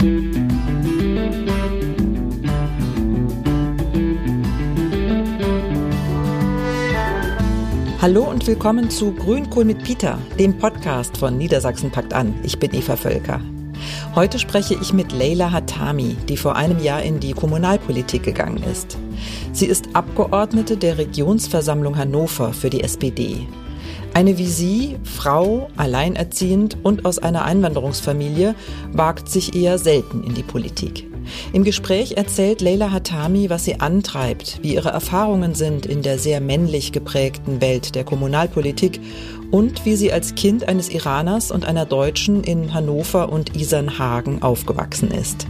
Hallo und willkommen zu Grünkohl mit Peter, dem Podcast von Niedersachsen packt an. Ich bin Eva Völker. Heute spreche ich mit Leila Hatami, die vor einem Jahr in die Kommunalpolitik gegangen ist. Sie ist Abgeordnete der Regionsversammlung Hannover für die SPD. Eine wie sie, Frau, alleinerziehend und aus einer Einwanderungsfamilie, wagt sich eher selten in die Politik. Im Gespräch erzählt Leila Hatami, was sie antreibt, wie ihre Erfahrungen sind in der sehr männlich geprägten Welt der Kommunalpolitik und wie sie als Kind eines Iraners und einer Deutschen in Hannover und Isernhagen aufgewachsen ist.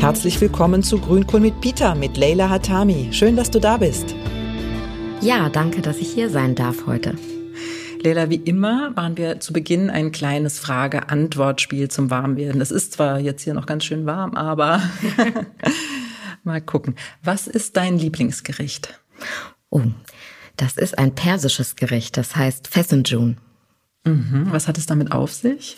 Herzlich willkommen zu Grünkohl mit Peter mit Leila Hatami. Schön, dass du da bist. Ja, danke, dass ich hier sein darf heute. Leila, wie immer machen wir zu Beginn ein kleines Frage-Antwort-Spiel zum Warmwerden. Es ist zwar jetzt hier noch ganz schön warm, aber mal gucken. Was ist dein Lieblingsgericht? Oh, das ist ein persisches Gericht, das heißt Fessenjun. Mhm. Was hat es damit auf sich?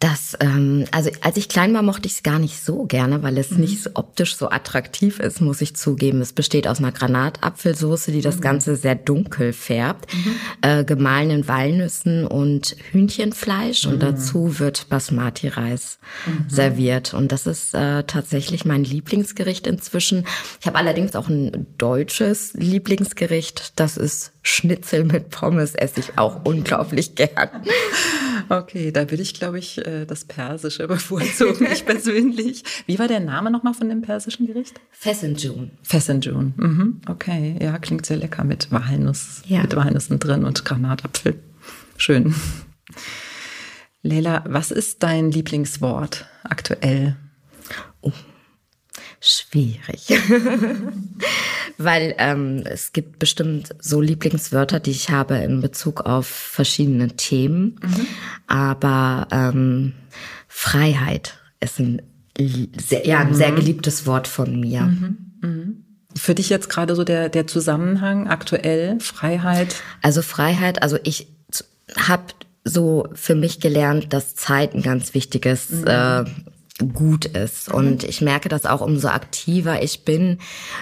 Das, ähm, also als ich klein war, mochte ich es gar nicht so gerne, weil es mhm. nicht so optisch so attraktiv ist, muss ich zugeben. Es besteht aus einer Granatapfelsoße, die das mhm. Ganze sehr dunkel färbt, mhm. äh, gemahlenen Walnüssen und Hühnchenfleisch und mhm. dazu wird Basmati-Reis mhm. serviert. Und das ist äh, tatsächlich mein Lieblingsgericht inzwischen. Ich habe allerdings auch ein deutsches Lieblingsgericht. Das ist Schnitzel mit Pommes, esse ich auch unglaublich gern. Okay, da würde ich, glaube ich, äh, das Persische bevorzugen, ich persönlich. Wie war der Name nochmal von dem persischen Gericht? Fessenjun. Fessenjun, mhm. okay. Ja, klingt sehr lecker mit Walnuss, ja. mit Walnüssen drin und Granatapfel. Schön. Leila, was ist dein Lieblingswort aktuell? Oh, schwierig. Weil ähm, es gibt bestimmt so Lieblingswörter, die ich habe in Bezug auf verschiedene Themen. Mhm. Aber ähm, Freiheit ist ein sehr, ja, ein sehr mhm. geliebtes Wort von mir. Mhm. Mhm. Für dich jetzt gerade so der, der Zusammenhang aktuell, Freiheit? Also Freiheit, also ich habe so für mich gelernt, dass Zeit ein ganz wichtiges mhm. äh, gut ist. Mhm. Und ich merke das auch, umso aktiver ich bin,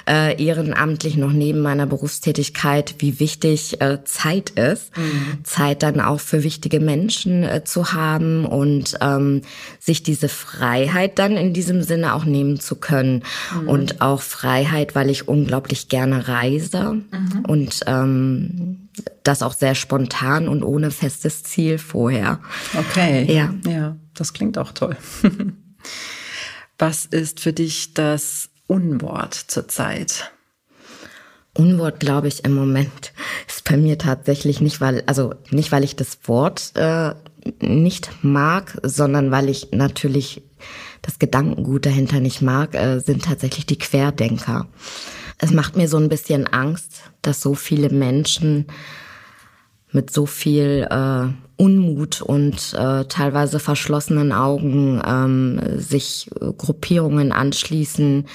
äh, ehrenamtlich noch neben meiner Berufstätigkeit, wie wichtig äh, Zeit ist. Mhm. Zeit dann auch für wichtige Menschen äh, zu haben und ähm, sich diese Freiheit dann in diesem Sinne auch nehmen zu können. Mhm. Und auch Freiheit, weil ich unglaublich gerne reise mhm. und ähm, das auch sehr spontan und ohne festes Ziel vorher. Okay. Ja. Ja, das klingt auch toll. Was ist für dich das Unwort zurzeit? Unwort, glaube ich, im Moment ist bei mir tatsächlich nicht, weil, also nicht, weil ich das Wort äh, nicht mag, sondern weil ich natürlich das Gedankengut dahinter nicht mag, äh, sind tatsächlich die Querdenker. Es macht mir so ein bisschen Angst, dass so viele Menschen mit so viel äh, Unmut und äh, teilweise verschlossenen Augen ähm, sich Gruppierungen anschließen,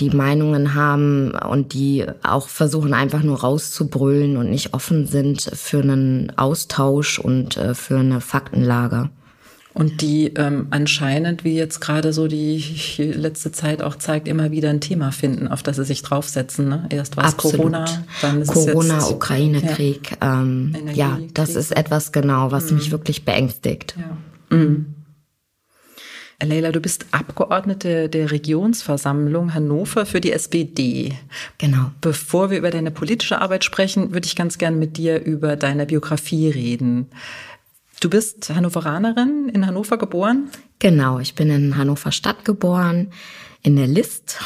die Meinungen haben und die auch versuchen einfach nur rauszubrüllen und nicht offen sind für einen Austausch und äh, für eine Faktenlage. Und die ähm, anscheinend, wie jetzt gerade so die letzte Zeit auch zeigt, immer wieder ein Thema finden, auf das sie sich draufsetzen. Ne? Erst war es Corona, dann ist Corona, es jetzt, Ukraine-Krieg. Ja, ähm, ja das ist etwas genau, was mhm. mich wirklich beängstigt. Ja. Mhm. Leila, du bist Abgeordnete der Regionsversammlung Hannover für die SPD. Genau. Bevor wir über deine politische Arbeit sprechen, würde ich ganz gern mit dir über deine Biografie reden. Du bist Hannoveranerin, in Hannover geboren? Genau, ich bin in Hannover Stadt geboren, in der List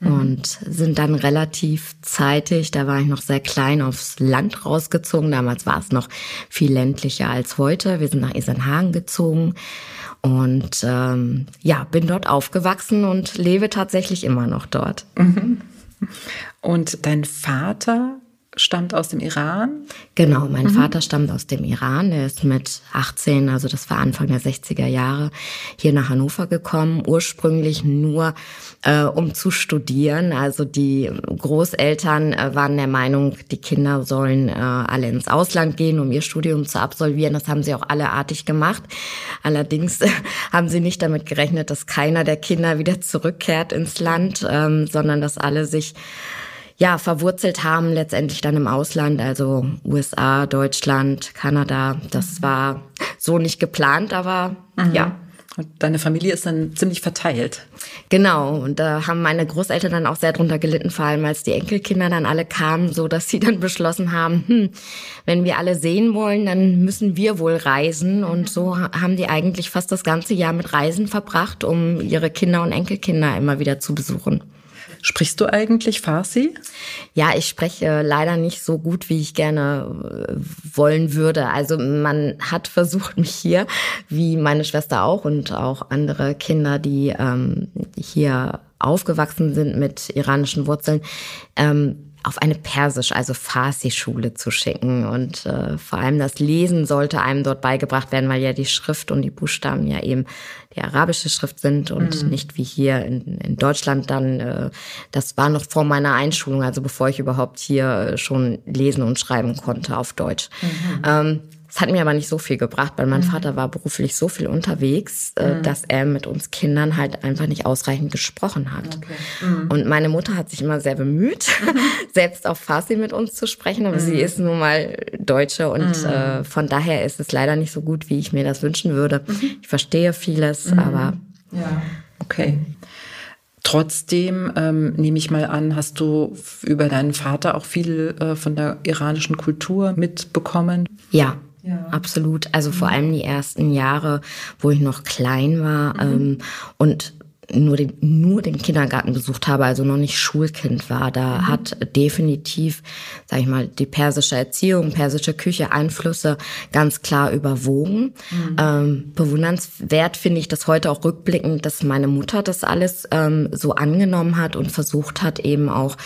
mhm. und sind dann relativ zeitig, da war ich noch sehr klein, aufs Land rausgezogen. Damals war es noch viel ländlicher als heute. Wir sind nach Isernhagen gezogen und ähm, ja, bin dort aufgewachsen und lebe tatsächlich immer noch dort. Mhm. Und dein Vater stammt aus dem Iran? Genau, mein mhm. Vater stammt aus dem Iran. Er ist mit 18, also das war Anfang der 60er Jahre, hier nach Hannover gekommen, ursprünglich nur äh, um zu studieren. Also die Großeltern äh, waren der Meinung, die Kinder sollen äh, alle ins Ausland gehen, um ihr Studium zu absolvieren. Das haben sie auch alle artig gemacht. Allerdings haben sie nicht damit gerechnet, dass keiner der Kinder wieder zurückkehrt ins Land, ähm, sondern dass alle sich ja, verwurzelt haben, letztendlich dann im Ausland, also USA, Deutschland, Kanada. Das war so nicht geplant, aber mhm. ja. Und deine Familie ist dann ziemlich verteilt. Genau, und da haben meine Großeltern dann auch sehr drunter gelitten, vor allem als die Enkelkinder dann alle kamen, so dass sie dann beschlossen haben, hm, wenn wir alle sehen wollen, dann müssen wir wohl reisen. Und so haben die eigentlich fast das ganze Jahr mit Reisen verbracht, um ihre Kinder und Enkelkinder immer wieder zu besuchen. Sprichst du eigentlich Farsi? Ja, ich spreche leider nicht so gut, wie ich gerne äh, wollen würde. Also man hat versucht, mich hier, wie meine Schwester auch und auch andere Kinder, die ähm, hier aufgewachsen sind mit iranischen Wurzeln, ähm, auf eine Persisch, also Farsi-Schule zu schicken. Und äh, vor allem das Lesen sollte einem dort beigebracht werden, weil ja die Schrift und die Buchstaben ja eben die arabische Schrift sind und mhm. nicht wie hier in, in Deutschland dann. Äh, das war noch vor meiner Einschulung, also bevor ich überhaupt hier schon lesen und schreiben konnte auf Deutsch. Mhm. Ähm, es hat mir aber nicht so viel gebracht, weil mein mhm. Vater war beruflich so viel unterwegs, äh, mhm. dass er mit uns Kindern halt einfach nicht ausreichend gesprochen hat. Okay. Mhm. Und meine Mutter hat sich immer sehr bemüht, mhm. selbst auf Farsi mit uns zu sprechen, aber sie mhm. ist nun mal Deutsche und mhm. äh, von daher ist es leider nicht so gut, wie ich mir das wünschen würde. Ich verstehe vieles, aber ja, okay. Trotzdem ähm, nehme ich mal an, hast du über deinen Vater auch viel äh, von der iranischen Kultur mitbekommen? Ja, ja. Absolut. Also vor allem die ersten Jahre, wo ich noch klein war mhm. ähm, und nur den, nur den Kindergarten besucht habe, also noch nicht Schulkind war, da mhm. hat definitiv, sag ich mal, die persische Erziehung, persische Küche Einflüsse ganz klar überwogen. Mhm. Ähm, bewundernswert finde ich das heute auch rückblickend, dass meine Mutter das alles ähm, so angenommen hat und versucht hat, eben auch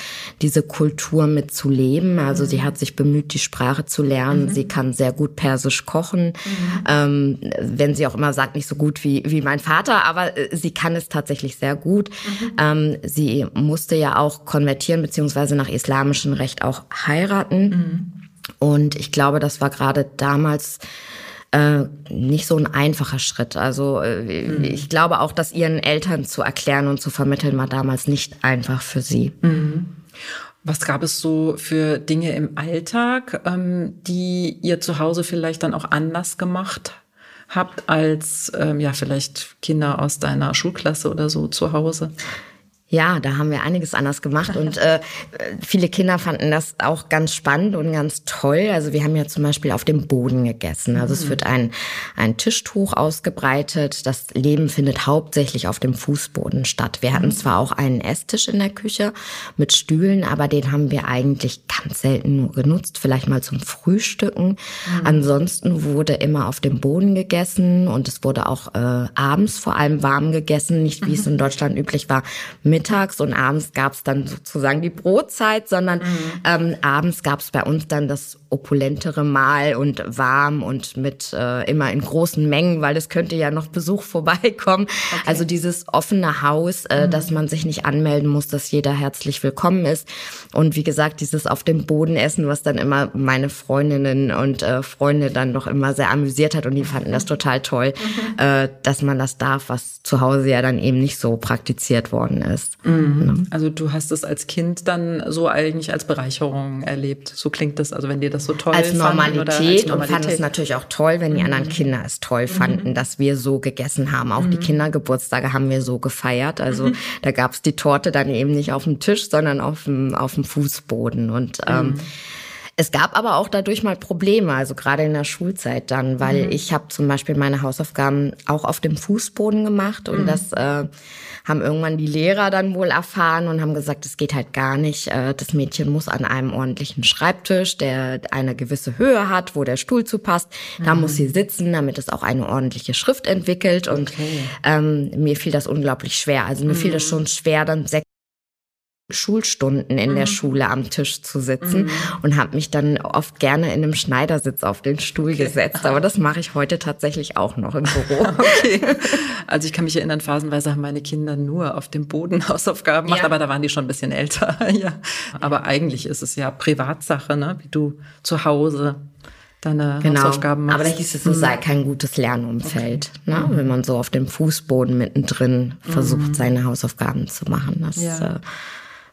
diese Kultur mitzuleben. Also mhm. sie hat sich bemüht, die Sprache zu lernen. Mhm. Sie kann sehr gut Persisch kochen. Mhm. Ähm, wenn sie auch immer sagt, nicht so gut wie, wie mein Vater, aber äh, sie kann es tatsächlich tatsächlich sehr gut. Mhm. Ähm, sie musste ja auch konvertieren, beziehungsweise nach islamischem Recht auch heiraten. Mhm. Und ich glaube, das war gerade damals äh, nicht so ein einfacher Schritt. Also äh, mhm. ich glaube auch, dass ihren Eltern zu erklären und zu vermitteln war damals nicht einfach für sie. Mhm. Was gab es so für Dinge im Alltag, ähm, die ihr zu Hause vielleicht dann auch anders gemacht habt als ähm, ja vielleicht Kinder aus deiner Schulklasse oder so zu Hause? Ja, da haben wir einiges anders gemacht und äh, viele Kinder fanden das auch ganz spannend und ganz toll. Also wir haben ja zum Beispiel auf dem Boden gegessen. Also es mhm. wird ein, ein Tischtuch ausgebreitet. Das Leben findet hauptsächlich auf dem Fußboden statt. Wir hatten mhm. zwar auch einen Esstisch in der Küche mit Stühlen, aber den haben wir eigentlich ganz selten nur genutzt, vielleicht mal zum Frühstücken. Mhm. Ansonsten wurde immer auf dem Boden gegessen und es wurde auch äh, abends vor allem warm gegessen, nicht wie es in Deutschland üblich war, mit mittags und abends gab es dann sozusagen die Brotzeit, sondern mhm. ähm, abends gab es bei uns dann das opulentere Mahl und warm und mit äh, immer in großen Mengen, weil es könnte ja noch Besuch vorbeikommen. Okay. Also dieses offene Haus, äh, mhm. dass man sich nicht anmelden muss, dass jeder herzlich willkommen ist. Und wie gesagt, dieses auf dem Boden essen, was dann immer meine Freundinnen und äh, Freunde dann doch immer sehr amüsiert hat und die fanden das total toll, mhm. äh, dass man das darf, was zu Hause ja dann eben nicht so praktiziert worden ist. Mhm. Ja. Also du hast es als Kind dann so eigentlich als Bereicherung erlebt. So klingt das, also wenn dir das so toll als Normalität, als Normalität und fand es natürlich auch toll, wenn die anderen mhm. Kinder es toll fanden, mhm. dass wir so gegessen haben. Auch mhm. die Kindergeburtstage haben wir so gefeiert. Also mhm. da gab es die Torte dann eben nicht auf dem Tisch, sondern auf dem, auf dem Fußboden. Und ähm, mhm. Es gab aber auch dadurch mal Probleme, also gerade in der Schulzeit dann, weil mhm. ich habe zum Beispiel meine Hausaufgaben auch auf dem Fußboden gemacht und das äh, haben irgendwann die Lehrer dann wohl erfahren und haben gesagt, es geht halt gar nicht. Äh, das Mädchen muss an einem ordentlichen Schreibtisch, der eine gewisse Höhe hat, wo der Stuhl zu passt. Da mhm. muss sie sitzen, damit es auch eine ordentliche Schrift entwickelt. Und okay. ähm, mir fiel das unglaublich schwer. Also mir mhm. fiel das schon schwer, dann sechs Schulstunden in der Schule am Tisch zu sitzen mhm. und habe mich dann oft gerne in einem Schneidersitz auf den Stuhl okay. gesetzt. Aber das mache ich heute tatsächlich auch noch im Büro. okay. Also ich kann mich erinnern, phasenweise haben meine Kinder nur auf dem Boden Hausaufgaben gemacht, ja. aber da waren die schon ein bisschen älter. ja. Aber eigentlich ist es ja Privatsache, ne? wie du zu Hause deine genau. Hausaufgaben machst. Aber da hieß es, es sei kein gutes Lernumfeld, okay. ne? wenn man so auf dem Fußboden mittendrin versucht, mhm. seine Hausaufgaben zu machen. Das ja. äh,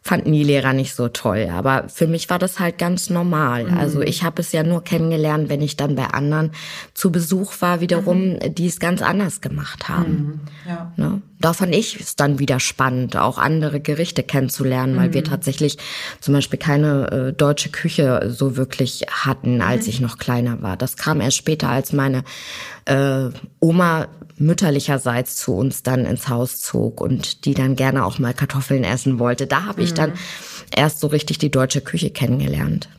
fanden die Lehrer nicht so toll. Aber für mich war das halt ganz normal. Mhm. Also ich habe es ja nur kennengelernt, wenn ich dann bei anderen zu Besuch war, wiederum, mhm. die es ganz anders gemacht haben. Mhm. Ja. Ne? Da fand ich es dann wieder spannend, auch andere Gerichte kennenzulernen, weil wir mhm. tatsächlich zum Beispiel keine äh, deutsche Küche so wirklich hatten, als mhm. ich noch kleiner war. Das kam erst später, als meine äh, Oma mütterlicherseits zu uns dann ins Haus zog und die dann gerne auch mal Kartoffeln essen wollte. Da habe ich dann mhm. erst so richtig die deutsche Küche kennengelernt.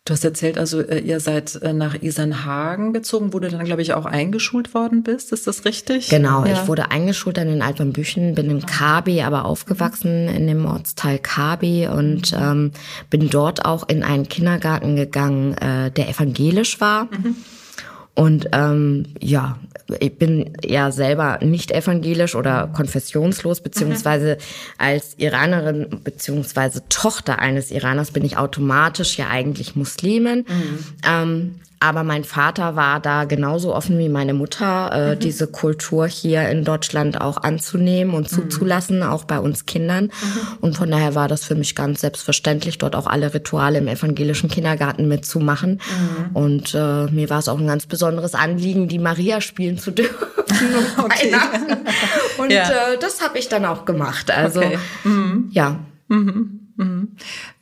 Mhm. Du hast erzählt, also äh, ihr seid äh, nach Isernhagen gezogen, wo du dann, glaube ich, auch eingeschult worden bist. Ist das richtig? Genau, ja. ich wurde eingeschult dann in Altwambüchen, bin im Kabi aber aufgewachsen, in dem Ortsteil Kabi und ähm, bin dort auch in einen Kindergarten gegangen, äh, der evangelisch war. Mhm. Und ähm, ja, ich bin ja selber nicht evangelisch oder konfessionslos, beziehungsweise mhm. als Iranerin beziehungsweise Tochter eines Iraners bin ich automatisch ja eigentlich Muslimin. Mhm. Ähm, aber mein Vater war da genauso offen wie meine Mutter, äh, mhm. diese Kultur hier in Deutschland auch anzunehmen und mhm. zuzulassen, auch bei uns Kindern. Mhm. Und von daher war das für mich ganz selbstverständlich, dort auch alle Rituale im evangelischen Kindergarten mitzumachen. Mhm. Und äh, mir war es auch ein ganz besonderes Anliegen, die Maria spielen zu dürfen. okay. Und ja. äh, das habe ich dann auch gemacht. Also okay. Mhm. ja. Mhm. Mhm.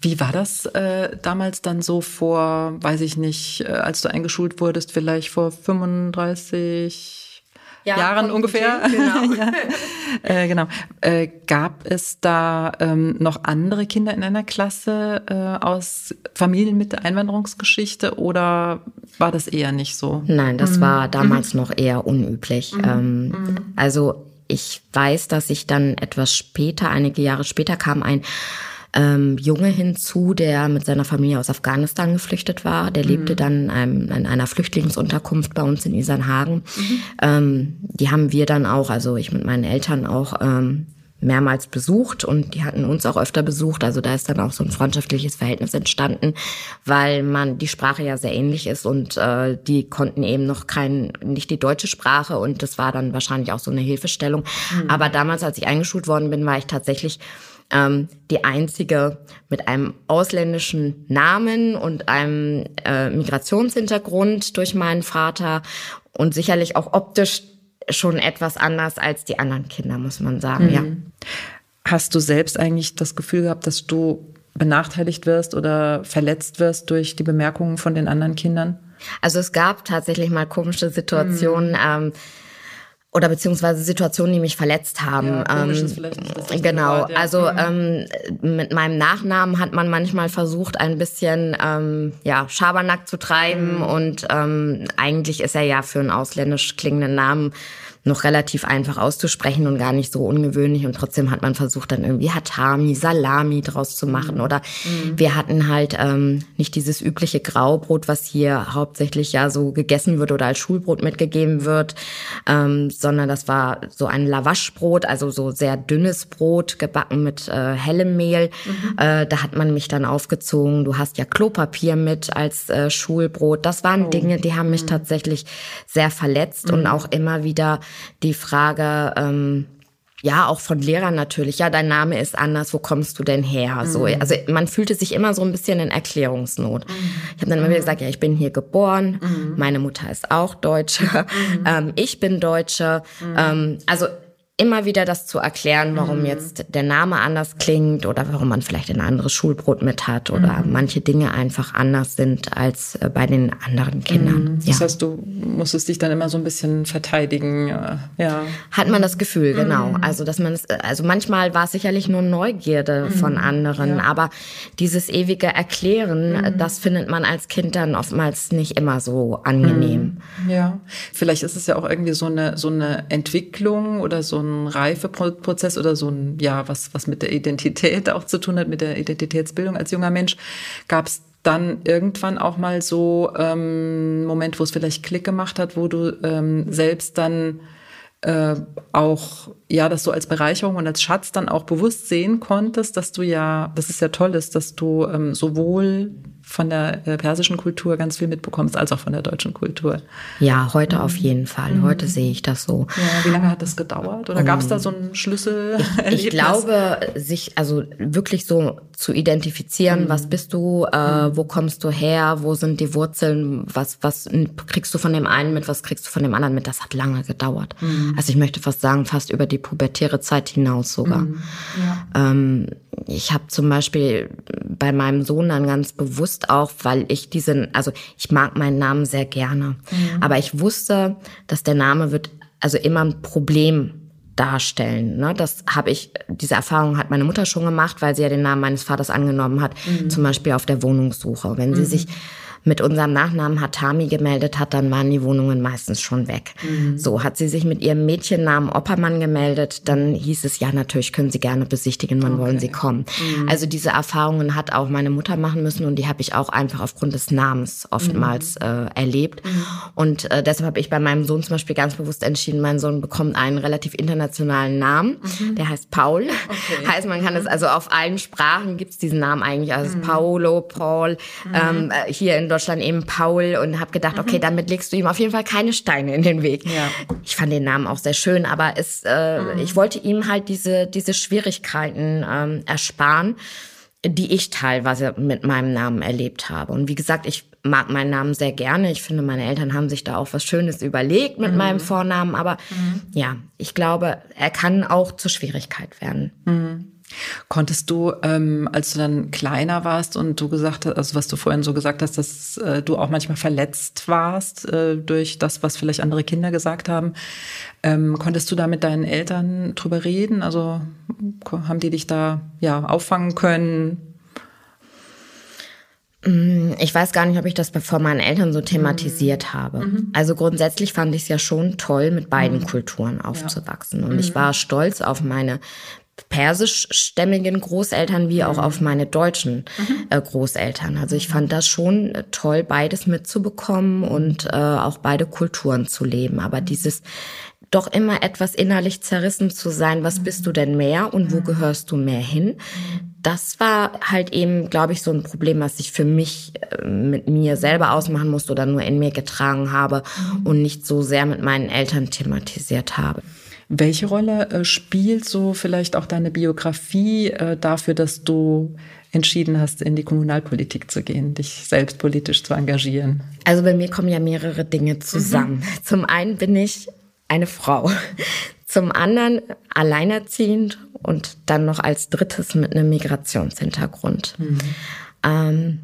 Wie war das äh, damals dann so vor, weiß ich nicht, äh, als du eingeschult wurdest, vielleicht vor 35 ja, Jahren ungefähr? Genau. ja. äh, genau. Äh, gab es da ähm, noch andere Kinder in einer Klasse äh, aus Familien mit Einwanderungsgeschichte oder war das eher nicht so? Nein, das mhm. war damals mhm. noch eher unüblich. Mhm. Ähm, mhm. also ich weiß, dass ich dann etwas später, einige Jahre später kam ein ähm, Junge hinzu, der mit seiner Familie aus Afghanistan geflüchtet war. Der mhm. lebte dann ähm, in einer Flüchtlingsunterkunft bei uns in Isernhagen. Mhm. Ähm, die haben wir dann auch, also ich mit meinen Eltern auch ähm, mehrmals besucht und die hatten uns auch öfter besucht. Also da ist dann auch so ein freundschaftliches Verhältnis entstanden, weil man die Sprache ja sehr ähnlich ist und äh, die konnten eben noch kein, nicht die deutsche Sprache und das war dann wahrscheinlich auch so eine Hilfestellung. Mhm. Aber damals, als ich eingeschult worden bin, war ich tatsächlich ähm, die einzige mit einem ausländischen Namen und einem äh, Migrationshintergrund durch meinen Vater und sicherlich auch optisch schon etwas anders als die anderen Kinder, muss man sagen, mhm. ja. Hast du selbst eigentlich das Gefühl gehabt, dass du benachteiligt wirst oder verletzt wirst durch die Bemerkungen von den anderen Kindern? Also es gab tatsächlich mal komische Situationen. Mhm. Ähm, oder beziehungsweise Situationen, die mich verletzt haben. Ja, ähm, nicht genau, Wort, ja. also mhm. ähm, mit meinem Nachnamen hat man manchmal versucht, ein bisschen ähm, ja Schabernack zu treiben mhm. und ähm, eigentlich ist er ja für einen ausländisch klingenden Namen noch relativ einfach auszusprechen und gar nicht so ungewöhnlich. Und trotzdem hat man versucht, dann irgendwie Hatami, Salami draus zu machen. Mhm. Oder mhm. wir hatten halt ähm, nicht dieses übliche Graubrot, was hier hauptsächlich ja so gegessen wird oder als Schulbrot mitgegeben wird, ähm, sondern das war so ein Lavaschbrot, also so sehr dünnes Brot, gebacken mit äh, hellem Mehl. Mhm. Äh, da hat man mich dann aufgezogen. Du hast ja Klopapier mit als äh, Schulbrot. Das waren oh. Dinge, die haben mich mhm. tatsächlich sehr verletzt und mhm. auch immer wieder die Frage, ähm, ja, auch von Lehrern natürlich. Ja, dein Name ist anders. Wo kommst du denn her? Mhm. So, also man fühlte sich immer so ein bisschen in Erklärungsnot. Mhm. Ich habe dann immer wieder gesagt, ja, ich bin hier geboren. Mhm. Meine Mutter ist auch Deutsche. Mhm. Ähm, ich bin Deutsche. Mhm. Ähm, also immer wieder das zu erklären, warum mhm. jetzt der Name anders klingt oder warum man vielleicht ein anderes Schulbrot mit hat oder mhm. manche Dinge einfach anders sind als äh, bei den anderen Kindern. Mhm. Das heißt, du musstest dich dann immer so ein bisschen verteidigen, äh, ja. Hat man das Gefühl, genau. Mhm. Also, dass man es, also manchmal war es sicherlich nur Neugierde mhm. von anderen, ja. aber dieses ewige Erklären, mhm. das findet man als Kind dann oftmals nicht immer so angenehm. Ja. vielleicht ist es ja auch irgendwie so eine, so eine Entwicklung oder so ein Reifeprozess oder so ein, ja, was, was mit der Identität auch zu tun hat, mit der Identitätsbildung als junger Mensch. Gab es dann irgendwann auch mal so ähm, Moment, wo es vielleicht Klick gemacht hat, wo du ähm, selbst dann äh, auch ja das so als Bereicherung und als Schatz dann auch bewusst sehen konntest, dass du ja, das ist ja toll ist, dass du ähm, sowohl von der äh, persischen Kultur ganz viel mitbekommst, als auch von der deutschen Kultur. Ja, heute mhm. auf jeden Fall. Mhm. Heute sehe ich das so. Ja, wie lange hat das gedauert? Oder um, gab es da so einen Schlüssel? Ich, ich, glaube, sich also wirklich so zu identifizieren, mhm. was bist du, äh, mhm. wo kommst du her, wo sind die Wurzeln, was, was kriegst du von dem einen mit, was kriegst du von dem anderen mit, das hat lange gedauert. Mhm. Also ich möchte fast sagen, fast über die pubertäre Zeit hinaus sogar. Mhm. Ja. Ähm, ich habe zum Beispiel bei meinem Sohn dann ganz bewusst auch, weil ich diesen, also ich mag meinen Namen sehr gerne, mhm. aber ich wusste, dass der Name wird also immer ein Problem darstellen. Ne? Das habe ich, diese Erfahrung hat meine Mutter schon gemacht, weil sie ja den Namen meines Vaters angenommen hat, mhm. zum Beispiel auf der Wohnungssuche. Wenn sie mhm. sich mit unserem Nachnamen Hatami gemeldet hat, dann waren die Wohnungen meistens schon weg. Mhm. So hat sie sich mit ihrem Mädchennamen Oppermann gemeldet, dann hieß es ja, natürlich können Sie gerne besichtigen, wann okay. wollen Sie kommen. Mhm. Also diese Erfahrungen hat auch meine Mutter machen müssen und die habe ich auch einfach aufgrund des Namens oftmals mhm. äh, erlebt. Mhm. Und äh, deshalb habe ich bei meinem Sohn zum Beispiel ganz bewusst entschieden, mein Sohn bekommt einen relativ internationalen Namen, mhm. der heißt Paul. Okay. heißt, man kann es also auf allen Sprachen gibt es diesen Namen eigentlich, also. Paolo, Paul. Ähm, äh, hier in Deutschland eben Paul und habe gedacht, okay, mhm. damit legst du ihm auf jeden Fall keine Steine in den Weg. Ja. Ich fand den Namen auch sehr schön, aber es, äh, mhm. ich wollte ihm halt diese, diese Schwierigkeiten ähm, ersparen, die ich teilweise mit meinem Namen erlebt habe. Und wie gesagt, ich mag meinen Namen sehr gerne. Ich finde, meine Eltern haben sich da auch was Schönes überlegt mit mhm. meinem Vornamen. Aber mhm. ja, ich glaube, er kann auch zur Schwierigkeit werden. Konntest du, ähm, als du dann kleiner warst und du gesagt hast, also was du vorhin so gesagt hast, dass äh, du auch manchmal verletzt warst äh, durch das, was vielleicht andere Kinder gesagt haben, ähm, konntest du da mit deinen Eltern drüber reden? Also haben die dich da ja auffangen können? Mm, ich weiß gar nicht, ob ich das vor meinen Eltern so thematisiert mhm. habe. Mhm. Also grundsätzlich fand ich es ja schon toll, mit beiden mhm. Kulturen aufzuwachsen. Und ich mhm. war stolz auf meine persischstämmigen Großeltern wie auch mhm. auf meine deutschen mhm. äh, Großeltern. Also ich fand das schon äh, toll, beides mitzubekommen und äh, auch beide Kulturen zu leben. Aber dieses doch immer etwas innerlich zerrissen zu sein, was bist du denn mehr und wo gehörst du mehr hin? Das war halt eben, glaube ich, so ein Problem, was ich für mich äh, mit mir selber ausmachen musste oder nur in mir getragen habe und nicht so sehr mit meinen Eltern thematisiert habe. Welche Rolle äh, spielt so vielleicht auch deine Biografie äh, dafür, dass du entschieden hast, in die Kommunalpolitik zu gehen, dich selbst politisch zu engagieren? Also bei mir kommen ja mehrere Dinge zusammen. Mhm. Zum einen bin ich eine Frau, zum anderen alleinerziehend und dann noch als drittes mit einem Migrationshintergrund. Mhm. Ähm,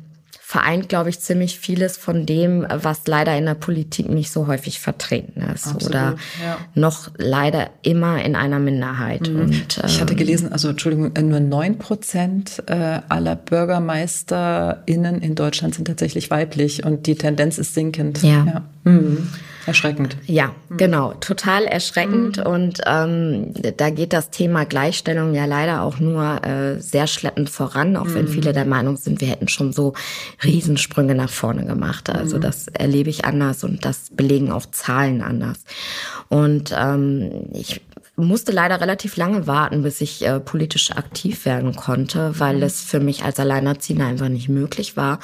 vereint, glaube ich, ziemlich vieles von dem, was leider in der Politik nicht so häufig vertreten ist Absolut, oder ja. noch leider immer in einer Minderheit. Mhm. Und, ähm, ich hatte ähm, gelesen, also Entschuldigung, nur neun Prozent äh, aller BürgermeisterInnen in Deutschland sind tatsächlich weiblich und die Tendenz ist sinkend. Ja. ja. Mhm. Erschreckend. Ja, mhm. genau, total erschreckend. Mhm. Und ähm, da geht das Thema Gleichstellung ja leider auch nur äh, sehr schleppend voran, auch mhm. wenn viele der Meinung sind, wir hätten schon so Riesensprünge nach vorne gemacht. Also mhm. das erlebe ich anders und das belegen auch Zahlen anders. Und ähm, ich musste leider relativ lange warten, bis ich äh, politisch aktiv werden konnte, weil es für mich als Alleinerziehende einfach nicht möglich war,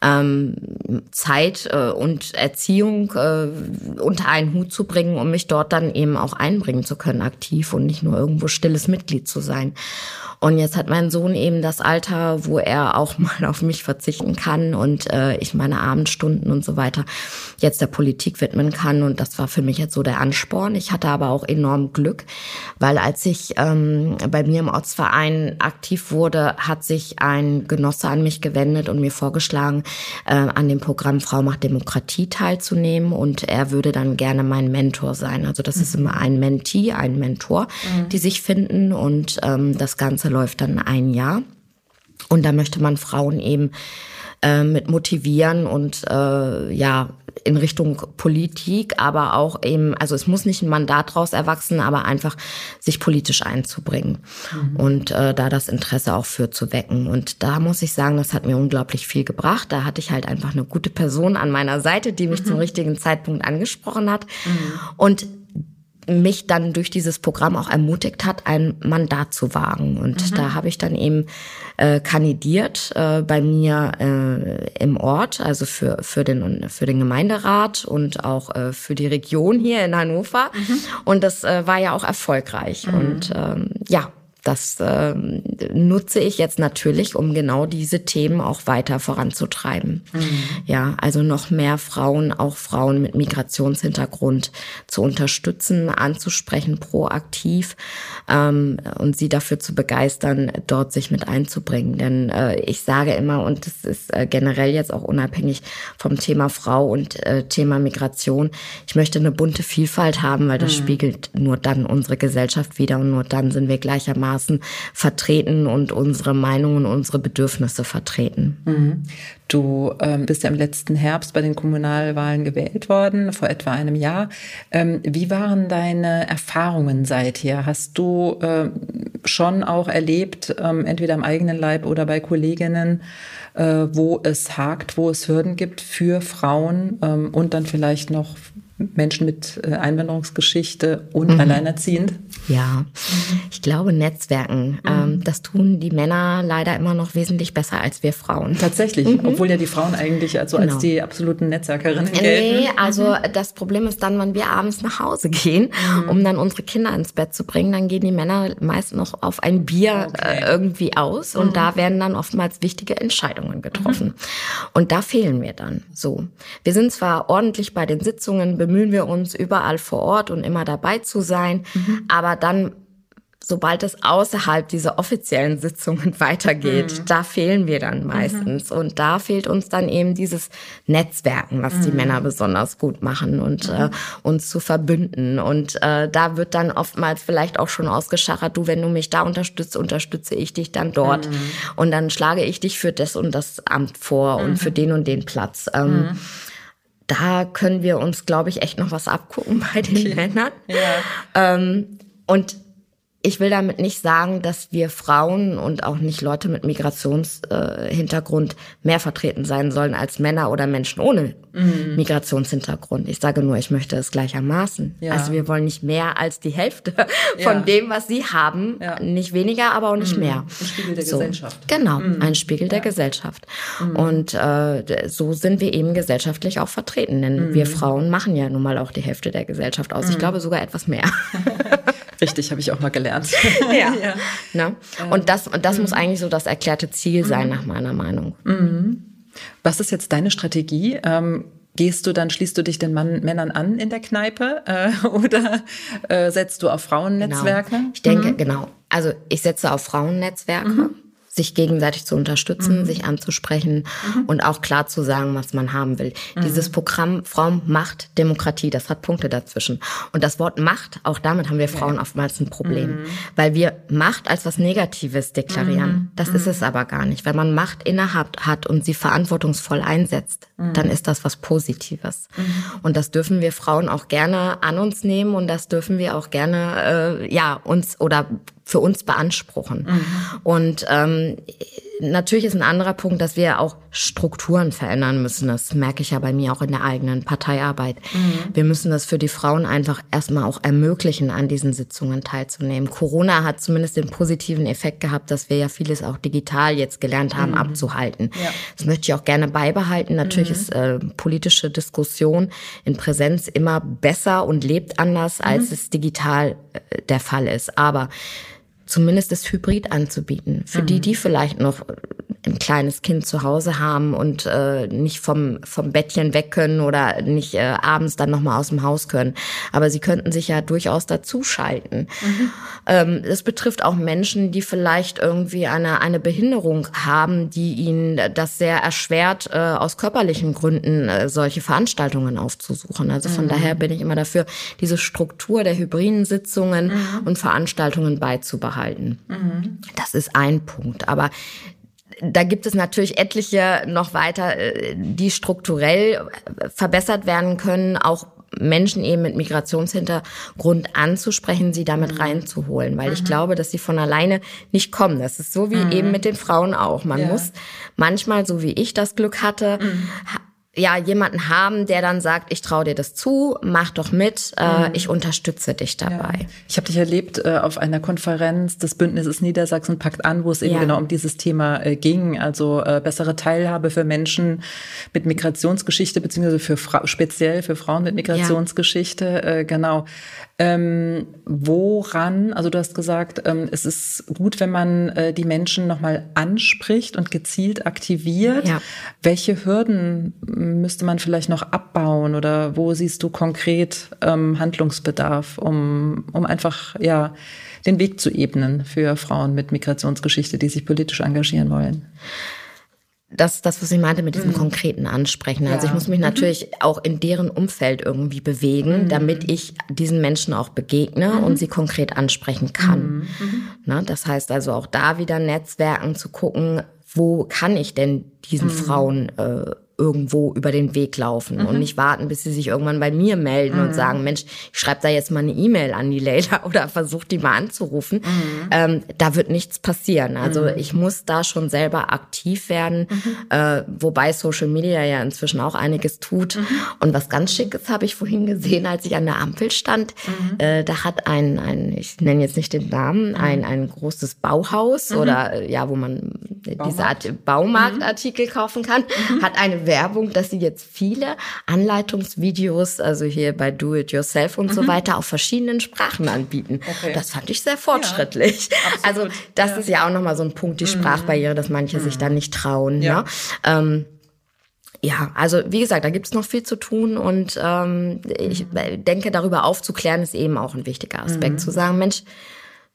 ähm, Zeit äh, und Erziehung äh, unter einen Hut zu bringen, um mich dort dann eben auch einbringen zu können, aktiv und nicht nur irgendwo stilles Mitglied zu sein. Und jetzt hat mein Sohn eben das Alter, wo er auch mal auf mich verzichten kann und äh, ich meine Abendstunden und so weiter jetzt der Politik widmen kann. Und das war für mich jetzt so der Ansporn. Ich hatte aber auch enorm Glück, weil als ich ähm, bei mir im Ortsverein aktiv wurde, hat sich ein Genosse an mich gewendet und mir vorgeschlagen, äh, an dem Programm Frau macht Demokratie teilzunehmen. Und er würde dann gerne mein Mentor sein. Also das ist immer ein Mentee, ein Mentor, mhm. die sich finden und ähm, das Ganze läuft dann ein Jahr. Und da möchte man Frauen eben äh, mit motivieren und äh, ja in Richtung Politik, aber auch eben, also es muss nicht ein Mandat daraus erwachsen, aber einfach sich politisch einzubringen mhm. und äh, da das Interesse auch für zu wecken. Und da muss ich sagen, das hat mir unglaublich viel gebracht. Da hatte ich halt einfach eine gute Person an meiner Seite, die mich mhm. zum richtigen Zeitpunkt angesprochen hat. Mhm. Und mich dann durch dieses Programm auch ermutigt hat, ein Mandat zu wagen. Und mhm. da habe ich dann eben äh, kandidiert äh, bei mir äh, im Ort, also für, für, den, für den Gemeinderat und auch äh, für die Region hier in Hannover. Mhm. Und das äh, war ja auch erfolgreich. Mhm. Und ähm, ja, das äh, nutze ich jetzt natürlich, um genau diese Themen auch weiter voranzutreiben. Mhm. Ja, also noch mehr Frauen, auch Frauen mit Migrationshintergrund zu unterstützen, anzusprechen, proaktiv ähm, und sie dafür zu begeistern, dort sich mit einzubringen. Denn äh, ich sage immer, und das ist äh, generell jetzt auch unabhängig vom Thema Frau und äh, Thema Migration, ich möchte eine bunte Vielfalt haben, weil das mhm. spiegelt nur dann unsere Gesellschaft wieder und nur dann sind wir gleichermaßen gleichermaßen vertreten und unsere Meinungen, unsere Bedürfnisse vertreten. Mhm. Du ähm, bist ja im letzten Herbst bei den Kommunalwahlen gewählt worden, vor etwa einem Jahr. Ähm, wie waren deine Erfahrungen seither? Hast du äh, schon auch erlebt, ähm, entweder am eigenen Leib oder bei Kolleginnen, äh, wo es hakt, wo es Hürden gibt für Frauen ähm, und dann vielleicht noch Menschen mit äh, Einwanderungsgeschichte und mhm. alleinerziehend? Ja, ich glaube Netzwerken. Mhm. Ähm, das tun die Männer leider immer noch wesentlich besser als wir Frauen. Tatsächlich, mhm. obwohl ja die Frauen eigentlich also genau. als die absoluten Netzwerkerinnen gelten. Nee, also mhm. das Problem ist dann, wenn wir abends nach Hause gehen, mhm. um dann unsere Kinder ins Bett zu bringen, dann gehen die Männer meist noch auf ein Bier okay. äh, irgendwie aus und mhm. da werden dann oftmals wichtige Entscheidungen getroffen. Und da fehlen wir dann so. Wir sind zwar ordentlich bei den Sitzungen bemühen wir uns überall vor Ort und immer dabei zu sein. Mhm. Aber dann sobald es außerhalb dieser offiziellen Sitzungen weitergeht, mhm. da fehlen wir dann meistens. Mhm. Und da fehlt uns dann eben dieses Netzwerken, was mhm. die Männer besonders gut machen und mhm. äh, uns zu verbünden. Und äh, da wird dann oftmals vielleicht auch schon ausgeschachert, du, wenn du mich da unterstützt, unterstütze ich dich dann dort. Mhm. Und dann schlage ich dich für das und das Amt vor und für mhm. den und den Platz. Ähm, da können wir uns, glaube ich, echt noch was abgucken bei den okay. Männern. Ja. Ähm, und ich will damit nicht sagen, dass wir Frauen und auch nicht Leute mit Migrationshintergrund äh, mehr vertreten sein sollen als Männer oder Menschen ohne mhm. Migrationshintergrund. Ich sage nur, ich möchte es gleichermaßen. Ja. Also wir wollen nicht mehr als die Hälfte von ja. dem, was sie haben. Ja. Nicht weniger, aber auch nicht mhm. mehr. Ein Spiegel der so. Gesellschaft. Genau, mhm. ein Spiegel der Gesellschaft. Mhm. Und äh, so sind wir eben gesellschaftlich auch vertreten. Denn wir mhm. Frauen machen ja nun mal auch die Hälfte der Gesellschaft aus. Ich mhm. glaube sogar etwas mehr. Richtig, habe ich auch mal gelernt. ja. ja. Ne? Und das, und das mhm. muss eigentlich so das erklärte Ziel sein, mhm. nach meiner Meinung. Mhm. Was ist jetzt deine Strategie? Ähm, gehst du dann, schließt du dich den Mann, Männern an in der Kneipe äh, oder äh, setzt du auf Frauennetzwerke? Genau. Ich denke, mhm. genau. Also ich setze auf Frauennetzwerke. Sich gegenseitig zu unterstützen, mhm. sich anzusprechen mhm. und auch klar zu sagen, was man haben will. Mhm. Dieses Programm Frauen Macht Demokratie, das hat Punkte dazwischen. Und das Wort Macht, auch damit haben wir Frauen ja. oftmals ein Problem, mhm. weil wir Macht als was Negatives deklarieren. Mhm. Das ist mhm. es aber gar nicht. Wenn man Macht innerhalb hat und sie verantwortungsvoll einsetzt, dann ist das was Positives. Und das dürfen wir Frauen auch gerne an uns nehmen und das dürfen wir auch gerne äh, ja uns oder für uns beanspruchen. Mhm. Und ähm, natürlich ist ein anderer Punkt, dass wir auch Strukturen verändern müssen. Das merke ich ja bei mir auch in der eigenen Parteiarbeit. Mhm. Wir müssen das für die Frauen einfach erstmal auch ermöglichen, an diesen Sitzungen teilzunehmen. Corona hat zumindest den positiven Effekt gehabt, dass wir ja vieles auch digital jetzt gelernt haben, mhm. abzuhalten. Ja. Das möchte ich auch gerne beibehalten. Natürlich mhm. ist äh, politische Diskussion in Präsenz immer besser und lebt anders, als mhm. es digital äh, der Fall ist. Aber zumindest das Hybrid anzubieten. Für mhm. die, die vielleicht noch ein kleines Kind zu Hause haben und äh, nicht vom, vom Bettchen weg können oder nicht äh, abends dann nochmal aus dem Haus können. Aber sie könnten sich ja durchaus dazuschalten. Mhm. Ähm, das betrifft auch Menschen, die vielleicht irgendwie eine, eine Behinderung haben, die ihnen das sehr erschwert, äh, aus körperlichen Gründen äh, solche Veranstaltungen aufzusuchen. Also von mhm. daher bin ich immer dafür, diese Struktur der hybriden Sitzungen mhm. und Veranstaltungen beizubehalten. Mhm. Das ist ein Punkt. Aber da gibt es natürlich etliche noch weiter, äh, die strukturell verbessert werden können, auch Menschen eben mit Migrationshintergrund anzusprechen, sie damit mhm. reinzuholen, weil ich mhm. glaube, dass sie von alleine nicht kommen. Das ist so wie mhm. eben mit den Frauen auch. Man ja. muss manchmal, so wie ich das Glück hatte, mhm ja jemanden haben, der dann sagt, ich traue dir das zu, mach doch mit, äh, mhm. ich unterstütze dich dabei. Ja. Ich habe dich erlebt äh, auf einer Konferenz des Bündnisses Niedersachsen packt an, wo es eben ja. genau um dieses Thema äh, ging, also äh, bessere Teilhabe für Menschen mit Migrationsgeschichte beziehungsweise für Fra speziell für Frauen mit Migrationsgeschichte, ja. Äh, genau. Ähm, woran, also du hast gesagt, ähm, es ist gut, wenn man äh, die Menschen nochmal anspricht und gezielt aktiviert. Ja. Welche Hürden müsste man vielleicht noch abbauen oder wo siehst du konkret ähm, Handlungsbedarf, um, um einfach ja den Weg zu ebnen für Frauen mit Migrationsgeschichte, die sich politisch engagieren wollen? Das das, was ich meinte mit diesem mhm. konkreten Ansprechen. Also ja. ich muss mich mhm. natürlich mhm. auch in deren Umfeld irgendwie bewegen, mhm. damit ich diesen Menschen auch begegne mhm. und sie konkret ansprechen kann. Mhm. Na, das heißt also auch da wieder Netzwerken zu gucken, wo kann ich denn diesen Frauen äh, irgendwo über den Weg laufen mhm. und nicht warten, bis sie sich irgendwann bei mir melden mhm. und sagen, Mensch, ich schreibe da jetzt mal eine E-Mail an die Leila oder versuche die mal anzurufen. Mhm. Ähm, da wird nichts passieren. Also mhm. ich muss da schon selber aktiv werden, mhm. äh, wobei Social Media ja inzwischen auch einiges tut. Mhm. Und was ganz Schickes habe ich vorhin gesehen, als ich an der Ampel stand. Äh, da hat ein, ein, ich nenne jetzt nicht den Namen, ein, ein großes Bauhaus oder äh, ja, wo man Baumarkt. diese Art Baumarktartikel kaufen kann, hat eine Werbung, dass sie jetzt viele Anleitungsvideos, also hier bei Do It Yourself und mhm. so weiter, auf verschiedenen Sprachen anbieten. Okay. Das fand ich sehr fortschrittlich. Ja, also das ja. ist ja auch nochmal so ein Punkt, die mhm. Sprachbarriere, dass manche mhm. sich da nicht trauen. Ja. Ne? Ähm, ja, also wie gesagt, da gibt's noch viel zu tun und ähm, ich mhm. denke, darüber aufzuklären ist eben auch ein wichtiger Aspekt. Mhm. Zu sagen, Mensch,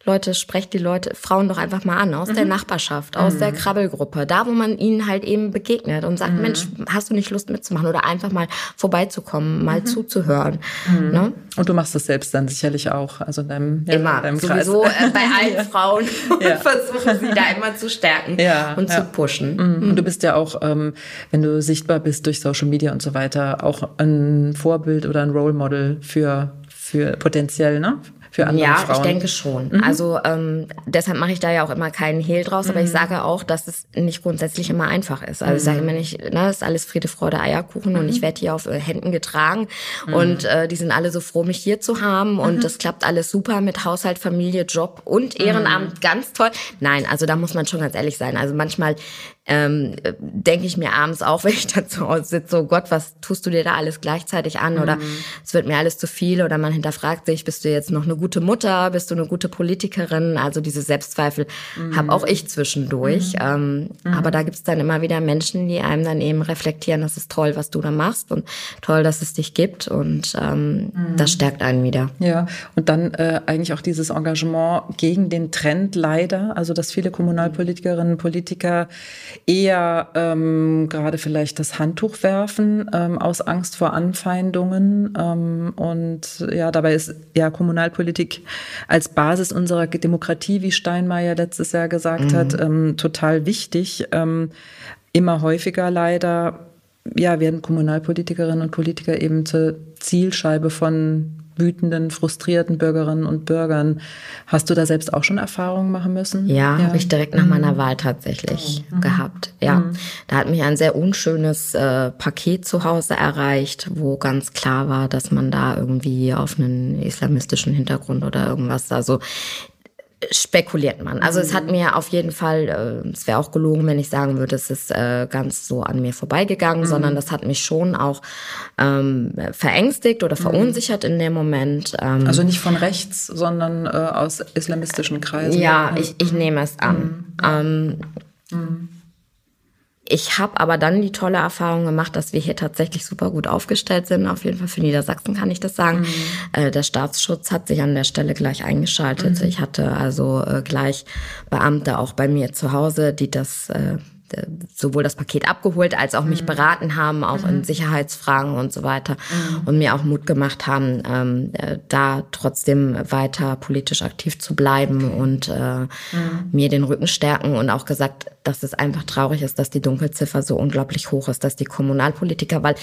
Leute, sprecht die Leute, Frauen doch einfach mal an, aus mhm. der Nachbarschaft, aus mhm. der Krabbelgruppe, da wo man ihnen halt eben begegnet und sagt, mhm. Mensch, hast du nicht Lust mitzumachen oder einfach mal vorbeizukommen, mal mhm. zuzuhören. Mhm. Ne? Und du machst das selbst dann sicherlich auch, also in deinem, ja, immer, in deinem sowieso Kreis. Äh, bei allen Frauen ja. versuchen sie da immer zu stärken ja, und zu pushen. Mhm. Und du bist ja auch, ähm, wenn du sichtbar bist durch Social Media und so weiter, auch ein Vorbild oder ein Role Model für für potenziell, ne? Für andere ja, Frauen? Ja, ich denke schon. Mhm. Also ähm, deshalb mache ich da ja auch immer keinen Hehl draus, mhm. aber ich mhm. sage auch, dass es nicht grundsätzlich immer einfach ist. Also mhm. ich sage immer nicht, ne, das ist alles Friede, Freude, Eierkuchen und ich mhm. werde hier auf äh, Händen getragen und äh, die sind alle so froh, mich hier zu haben und das klappt alles super mit Haushalt, Familie, Job und Ehrenamt, ganz toll. Nein, also da muss man schon ganz ehrlich sein. Also manchmal ähm, denke ich mir abends auch, wenn ich da zu Hause sitze, oh Gott, was tust du dir da alles gleichzeitig an? Oder mhm. es wird mir alles zu viel oder man hinterfragt sich, bist du jetzt noch eine gute Mutter, bist du eine gute Politikerin? Also diese Selbstzweifel mhm. habe auch ich zwischendurch. Mhm. Ähm, mhm. aber da gibt es dann immer wieder Menschen, die einem dann eben reflektieren, das ist toll, was du da machst und toll, dass es dich gibt und ähm, mhm. das stärkt einen wieder. Ja, und dann äh, eigentlich auch dieses Engagement gegen den Trend leider, also dass viele Kommunalpolitikerinnen und Politiker eher ähm, gerade vielleicht das Handtuch werfen ähm, aus Angst vor Anfeindungen. Ähm, und ja, dabei ist ja Kommunalpolitik als Basis unserer Demokratie, wie Steinmeier letztes Jahr gesagt mhm. hat, ähm, total wichtig. Ähm, immer häufiger leider ja, werden Kommunalpolitikerinnen und Politiker eben zur Zielscheibe von wütenden, frustrierten Bürgerinnen und Bürgern. Hast du da selbst auch schon Erfahrungen machen müssen? Ja, ja. habe ich direkt nach meiner mhm. Wahl tatsächlich oh. gehabt. Ja, mhm. da hat mich ein sehr unschönes äh, Paket zu Hause erreicht, wo ganz klar war, dass man da irgendwie auf einen islamistischen Hintergrund oder irgendwas, also spekuliert man. Also mhm. es hat mhm. mir auf jeden Fall, äh, es wäre auch gelogen, wenn ich sagen würde, es ist äh, ganz so an mir vorbeigegangen, mhm. sondern das hat mich schon auch ähm, verängstigt oder mhm. verunsichert mhm. in dem Moment. Ähm, also nicht von rechts, sondern äh, aus islamistischen Kreisen. Ja, ich, ich nehme es an. Mhm. Ähm, ich habe aber dann die tolle Erfahrung gemacht, dass wir hier tatsächlich super gut aufgestellt sind. Auf jeden Fall für Niedersachsen kann ich das sagen. Mhm. Äh, der Staatsschutz hat sich an der Stelle gleich eingeschaltet. Mhm. Ich hatte also äh, gleich Beamte auch bei mir zu Hause, die das äh, sowohl das Paket abgeholt als auch mich mhm. beraten haben, auch mhm. in Sicherheitsfragen und so weiter mhm. und mir auch Mut gemacht haben, ähm, äh, da trotzdem weiter politisch aktiv zu bleiben okay. und äh, mhm. mir den Rücken stärken und auch gesagt, dass es einfach traurig ist, dass die Dunkelziffer so unglaublich hoch ist, dass die Kommunalpolitiker, weil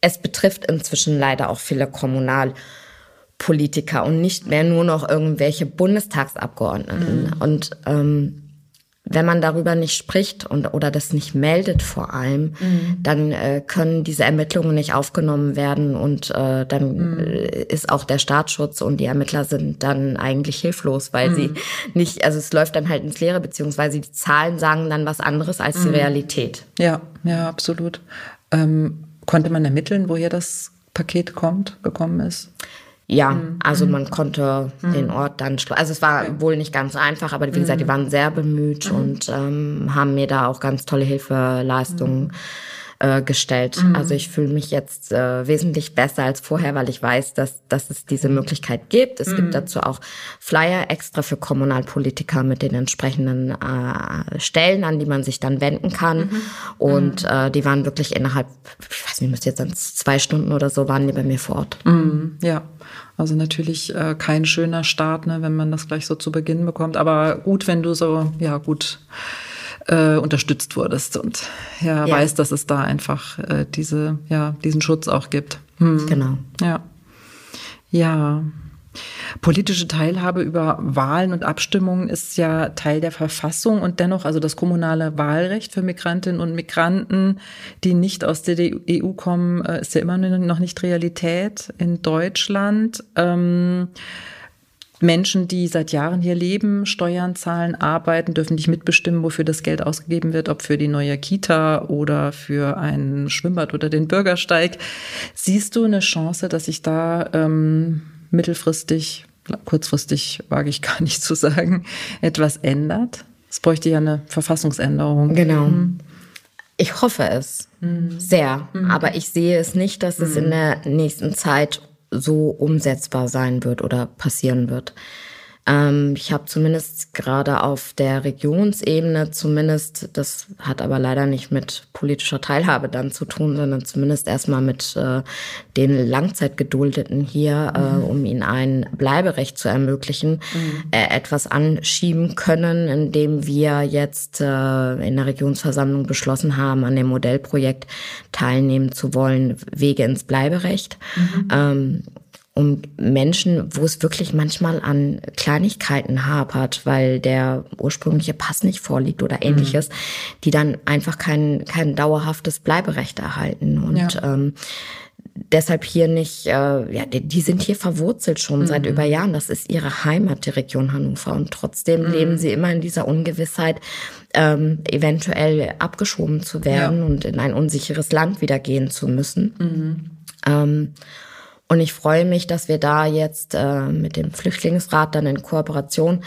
es betrifft inzwischen leider auch viele Kommunalpolitiker und nicht mehr nur noch irgendwelche Bundestagsabgeordneten. Mhm. Und ähm, wenn man darüber nicht spricht und oder das nicht meldet vor allem, mhm. dann äh, können diese Ermittlungen nicht aufgenommen werden und äh, dann mhm. Ist auch der Staatsschutz und die Ermittler sind dann eigentlich hilflos, weil mhm. sie nicht, also es läuft dann halt ins Leere, beziehungsweise die Zahlen sagen dann was anderes als die mhm. Realität. Ja, ja, absolut. Ähm, konnte man ermitteln, woher das Paket kommt, gekommen ist? Ja, mhm. also man konnte mhm. den Ort dann, also es war wohl nicht ganz einfach, aber wie gesagt, die mhm. waren sehr bemüht mhm. und ähm, haben mir da auch ganz tolle Hilfeleistungen mhm äh, gestellt. Mhm. Also ich fühle mich jetzt äh, wesentlich besser als vorher, weil ich weiß, dass, dass es diese Möglichkeit gibt. Es mhm. gibt dazu auch Flyer extra für Kommunalpolitiker mit den entsprechenden äh, Stellen, an die man sich dann wenden kann. Mhm. Und mhm. äh, die waren wirklich innerhalb, ich weiß nicht, müsste jetzt dann zwei Stunden oder so, waren die bei mir vor Ort. Mhm. Ja. Also natürlich äh, kein schöner Start, ne, wenn man das gleich so zu Beginn bekommt. Aber gut, wenn du so, ja gut, äh, unterstützt wurdest und ja, ja, weißt, dass es da einfach äh, diese, ja, diesen Schutz auch gibt. Hm. Genau. Ja. Ja. Politische Teilhabe über Wahlen und Abstimmungen ist ja Teil der Verfassung und dennoch, also das kommunale Wahlrecht für Migrantinnen und Migranten, die nicht aus der EU kommen, äh, ist ja immer noch nicht Realität in Deutschland. Ähm, Menschen, die seit Jahren hier leben, Steuern zahlen, arbeiten, dürfen nicht mitbestimmen, wofür das Geld ausgegeben wird, ob für die neue Kita oder für ein Schwimmbad oder den Bürgersteig. Siehst du eine Chance, dass sich da ähm, mittelfristig, kurzfristig wage ich gar nicht zu sagen, etwas ändert? Es bräuchte ja eine Verfassungsänderung. Genau. Mhm. Ich hoffe es mhm. sehr, mhm. aber ich sehe es nicht, dass es in mhm. der nächsten Zeit so umsetzbar sein wird oder passieren wird. Ähm, ich habe zumindest gerade auf der Regionsebene zumindest, das hat aber leider nicht mit politischer Teilhabe dann zu tun, sondern zumindest erstmal mit äh, den Langzeitgeduldeten hier, äh, mhm. äh, um ihnen ein Bleiberecht zu ermöglichen, mhm. äh, etwas anschieben können, indem wir jetzt äh, in der Regionsversammlung beschlossen haben, an dem Modellprojekt teilnehmen zu wollen, Wege ins Bleiberecht. Mhm. Ähm, um Menschen, wo es wirklich manchmal an Kleinigkeiten hapert, weil der ursprüngliche Pass nicht vorliegt oder ähnliches, mhm. die dann einfach kein, kein dauerhaftes Bleiberecht erhalten. Und ja. ähm, deshalb hier nicht, äh, ja, die, die, sind hier verwurzelt schon mhm. seit über Jahren. Das ist ihre Heimat, die Region Hannover. Und trotzdem mhm. leben sie immer in dieser Ungewissheit, ähm, eventuell abgeschoben zu werden ja. und in ein unsicheres Land wieder gehen zu müssen. Mhm. Ähm, und ich freue mich, dass wir da jetzt äh, mit dem Flüchtlingsrat dann in Kooperation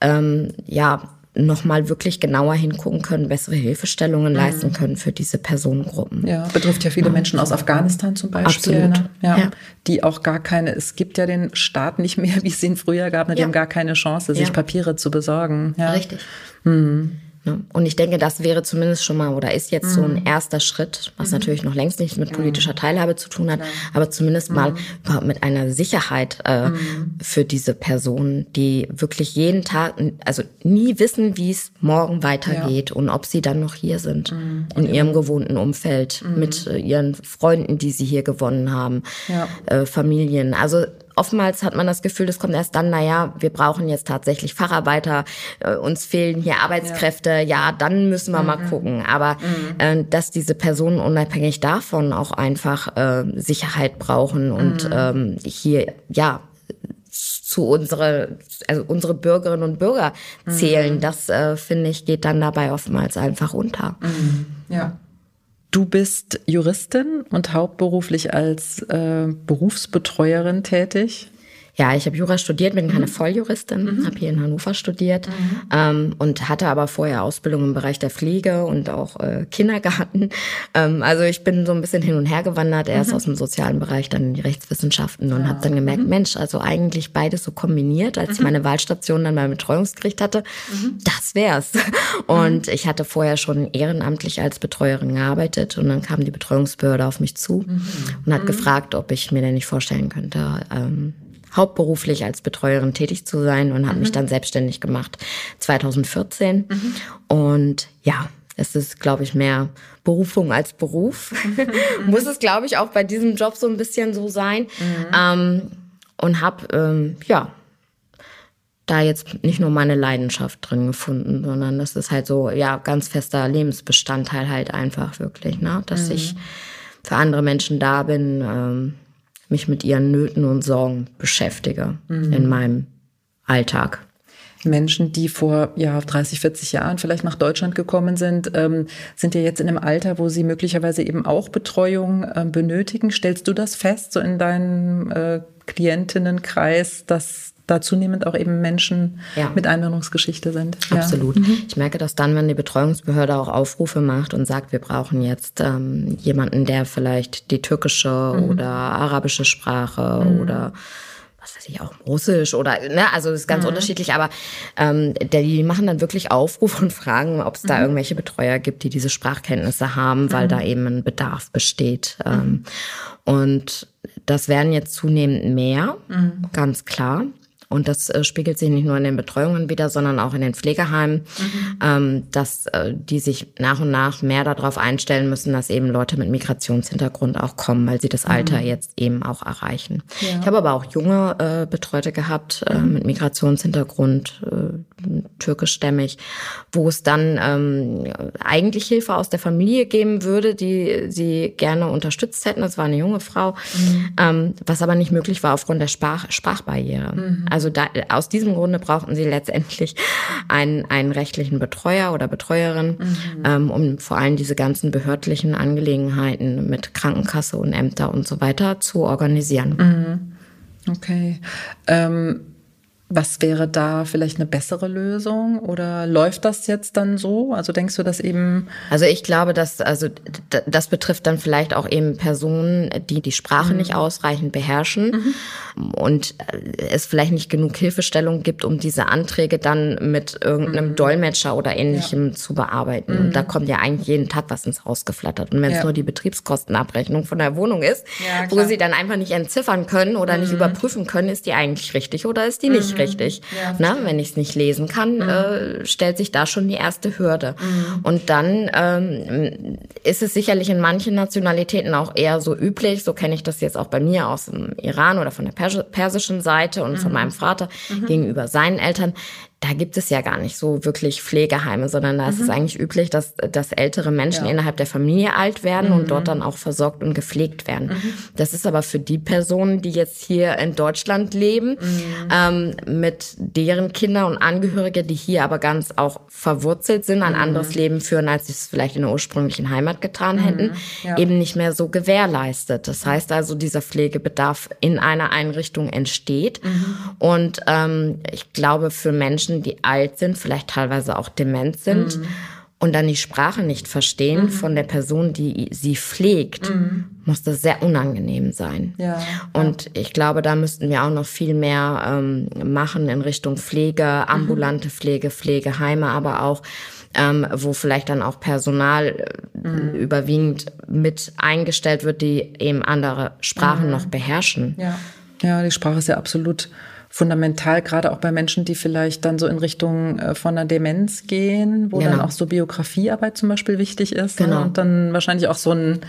ähm, ja nochmal wirklich genauer hingucken können, bessere Hilfestellungen mhm. leisten können für diese Personengruppen. Ja, betrifft ja viele ja. Menschen aus Afghanistan zum Beispiel. Absolut. Ne? Ja, ja, Die auch gar keine, es gibt ja den Staat nicht mehr, wie es ihn früher gab, ne? die haben gar keine Chance, sich Papiere zu besorgen. Ja. Richtig. Mhm. Ne? Und ich denke, das wäre zumindest schon mal oder ist jetzt mhm. so ein mhm. erster Schritt, was mhm. natürlich noch längst nicht mit politischer Teilhabe zu tun hat, aber zumindest mhm. mal mit einer Sicherheit äh, mhm. für diese Personen, die wirklich jeden Tag, also nie wissen, wie es morgen weitergeht ja. und ob sie dann noch hier sind mhm. in ihrem gewohnten Umfeld mit äh, ihren Freunden, die sie hier gewonnen haben, ja. äh, Familien. Also oftmals hat man das Gefühl, das kommt erst dann, naja, wir brauchen jetzt tatsächlich Facharbeiter, äh, uns fehlen hier Arbeitskräfte, ja, ja dann müssen wir mhm. mal gucken. Aber mhm. äh, dass diese Personen unabhängig davon auch einfach äh, Sicherheit brauchen und mhm. ähm, hier, ja, zu unsere, also unsere Bürgerinnen und Bürger zählen, mhm. das äh, finde ich geht dann dabei oftmals einfach unter. Mhm. Ja. Du bist Juristin und hauptberuflich als äh, Berufsbetreuerin tätig. Ja, ich habe Jura studiert, bin keine mhm. Volljuristin, mhm. habe hier in Hannover studiert mhm. ähm, und hatte aber vorher Ausbildung im Bereich der Pflege und auch äh, Kindergarten. Ähm, also ich bin so ein bisschen hin und her gewandert, erst mhm. aus dem sozialen Bereich, dann in die Rechtswissenschaften und ja. habe dann gemerkt, mhm. Mensch, also eigentlich beides so kombiniert, als ich mhm. meine Wahlstation dann beim Betreuungsgericht hatte, das wär's. Und ich hatte vorher schon ehrenamtlich als Betreuerin gearbeitet und dann kam die Betreuungsbehörde auf mich zu und hat gefragt, ob ich mir denn nicht vorstellen könnte, ähm, hauptberuflich als Betreuerin tätig zu sein und habe mhm. mich dann selbstständig gemacht 2014. Mhm. Und ja, es ist, glaube ich, mehr Berufung als Beruf. Mhm. Muss es, glaube ich, auch bei diesem Job so ein bisschen so sein. Mhm. Ähm, und habe, ähm, ja, da jetzt nicht nur meine Leidenschaft drin gefunden, sondern das ist halt so, ja, ganz fester Lebensbestandteil halt einfach wirklich, ne? Dass mhm. ich für andere Menschen da bin, ähm, mich mit ihren Nöten und Sorgen beschäftige mhm. in meinem Alltag. Menschen, die vor ja 30, 40 Jahren vielleicht nach Deutschland gekommen sind, ähm, sind ja jetzt in einem Alter, wo sie möglicherweise eben auch Betreuung äh, benötigen. Stellst du das fest, so in deinem äh, Klientinnenkreis, dass da zunehmend auch eben Menschen ja. mit Einwanderungsgeschichte sind. Absolut. Ja. Mhm. Ich merke das dann, wenn die Betreuungsbehörde auch Aufrufe macht und sagt, wir brauchen jetzt ähm, jemanden, der vielleicht die türkische mhm. oder arabische Sprache mhm. oder was weiß ich auch Russisch oder ne, also das ist ganz mhm. unterschiedlich, aber ähm, die machen dann wirklich Aufrufe und fragen, ob es da mhm. irgendwelche Betreuer gibt, die diese Sprachkenntnisse haben, weil mhm. da eben ein Bedarf besteht. Ähm, und das werden jetzt zunehmend mehr, ganz klar. Und das äh, spiegelt sich nicht nur in den Betreuungen wieder, sondern auch in den Pflegeheimen, mhm. ähm, dass äh, die sich nach und nach mehr darauf einstellen müssen, dass eben Leute mit Migrationshintergrund auch kommen, weil sie das Alter mhm. jetzt eben auch erreichen. Ja. Ich habe aber auch junge äh, Betreute gehabt äh, mhm. mit Migrationshintergrund, äh, türkischstämmig, wo es dann ähm, eigentlich Hilfe aus der Familie geben würde, die sie gerne unterstützt hätten. Das war eine junge Frau, mhm. ähm, was aber nicht möglich war aufgrund der Sprach Sprachbarriere. Also da, aus diesem Grunde brauchten sie letztendlich einen, einen rechtlichen Betreuer oder Betreuerin, mhm. ähm, um vor allem diese ganzen behördlichen Angelegenheiten mit Krankenkasse und Ämter und so weiter zu organisieren. Mhm. Okay. Ähm was wäre da vielleicht eine bessere Lösung oder läuft das jetzt dann so? Also denkst du, dass eben Also ich glaube, dass also das betrifft dann vielleicht auch eben Personen, die die Sprache mhm. nicht ausreichend beherrschen mhm. und es vielleicht nicht genug Hilfestellung gibt, um diese Anträge dann mit irgendeinem mhm. Dolmetscher oder ähnlichem ja. zu bearbeiten. Und da mhm. kommt ja eigentlich jeden Tag was ins Haus geflattert. Und wenn es ja. nur die Betriebskostenabrechnung von der Wohnung ist, ja, wo sie dann einfach nicht entziffern können oder nicht mhm. überprüfen können, ist die eigentlich richtig oder ist die nicht mhm. richtig. Ja, Na, wenn ich es nicht lesen kann, mhm. äh, stellt sich da schon die erste Hürde. Mhm. Und dann ähm, ist es sicherlich in manchen Nationalitäten auch eher so üblich, so kenne ich das jetzt auch bei mir aus dem Iran oder von der Pers persischen Seite und von mhm. meinem Vater mhm. gegenüber seinen Eltern, da gibt es ja gar nicht so wirklich Pflegeheime, sondern da mhm. ist es mhm. eigentlich üblich, dass, dass ältere Menschen ja. innerhalb der Familie alt werden mhm. und dort dann auch versorgt und gepflegt werden. Mhm. Das ist aber für die Personen, die jetzt hier in Deutschland leben, mhm. ähm, mit deren Kinder und Angehörige, die hier aber ganz auch verwurzelt sind, ein mhm. anderes Leben führen, als sie es vielleicht in der ursprünglichen Heimat getan hätten, ja. eben nicht mehr so gewährleistet. Das heißt also, dieser Pflegebedarf in einer Einrichtung entsteht. Und ähm, ich glaube, für Menschen, Menschen, die alt sind, vielleicht teilweise auch dement sind mhm. und dann die Sprache nicht verstehen mhm. von der Person, die sie pflegt, mhm. muss das sehr unangenehm sein. Ja, und ich glaube, da müssten wir auch noch viel mehr ähm, machen in Richtung Pflege, ambulante Pflege, Pflegeheime, aber auch ähm, wo vielleicht dann auch Personal äh, mhm. überwiegend mit eingestellt wird, die eben andere Sprachen mhm. noch beherrschen. Ja. ja, die Sprache ist ja absolut fundamental, gerade auch bei Menschen, die vielleicht dann so in Richtung äh, von einer Demenz gehen, wo genau. dann auch so Biografiearbeit zum Beispiel wichtig ist. Ne? Genau. Und dann wahrscheinlich auch so ein,